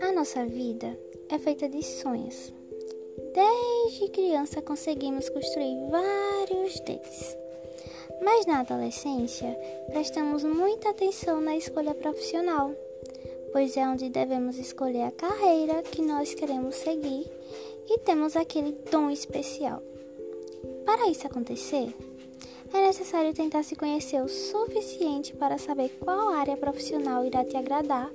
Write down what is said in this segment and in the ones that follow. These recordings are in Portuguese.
A nossa vida é feita de sonhos. Desde criança conseguimos construir vários deles. Mas na adolescência, prestamos muita atenção na escolha profissional, pois é onde devemos escolher a carreira que nós queremos seguir e temos aquele dom especial. Para isso acontecer, é necessário tentar se conhecer o suficiente para saber qual área profissional irá te agradar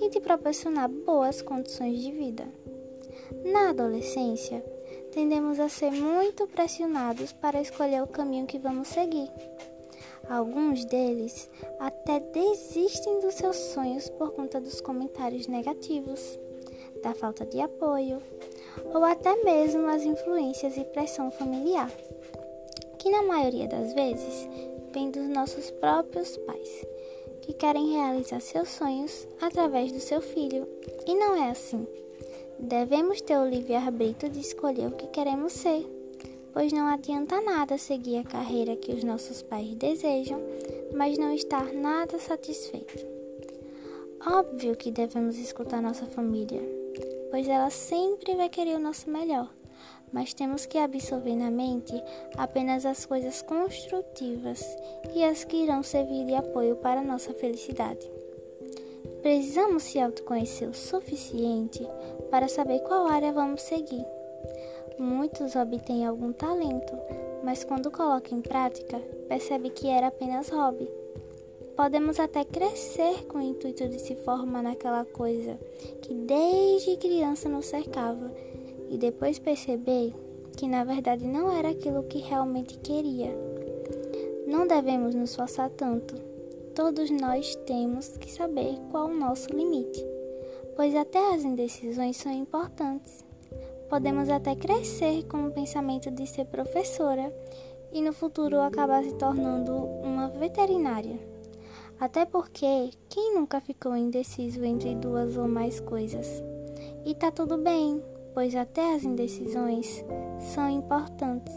e te proporcionar boas condições de vida. Na adolescência, tendemos a ser muito pressionados para escolher o caminho que vamos seguir. Alguns deles até desistem dos seus sonhos por conta dos comentários negativos, da falta de apoio ou até mesmo as influências e pressão familiar, que na maioria das vezes vem dos nossos próprios pais, que querem realizar seus sonhos através do seu filho. E não é assim. Devemos ter o livre-arbítrio de escolher o que queremos ser, pois não adianta nada seguir a carreira que os nossos pais desejam, mas não estar nada satisfeito. Óbvio que devemos escutar nossa família, pois ela sempre vai querer o nosso melhor, mas temos que absorver na mente apenas as coisas construtivas e as que irão servir de apoio para nossa felicidade. Precisamos se autoconhecer o suficiente para saber qual área vamos seguir. Muitos obtêm algum talento, mas quando colocam em prática, percebe que era apenas hobby. Podemos até crescer com o intuito de se formar naquela coisa que desde criança nos cercava e depois perceber que na verdade não era aquilo que realmente queria. Não devemos nos forçar tanto. Todos nós temos que saber qual o nosso limite, pois até as indecisões são importantes. Podemos até crescer com o pensamento de ser professora e no futuro acabar se tornando uma veterinária. Até porque quem nunca ficou indeciso entre duas ou mais coisas? E tá tudo bem, pois até as indecisões são importantes.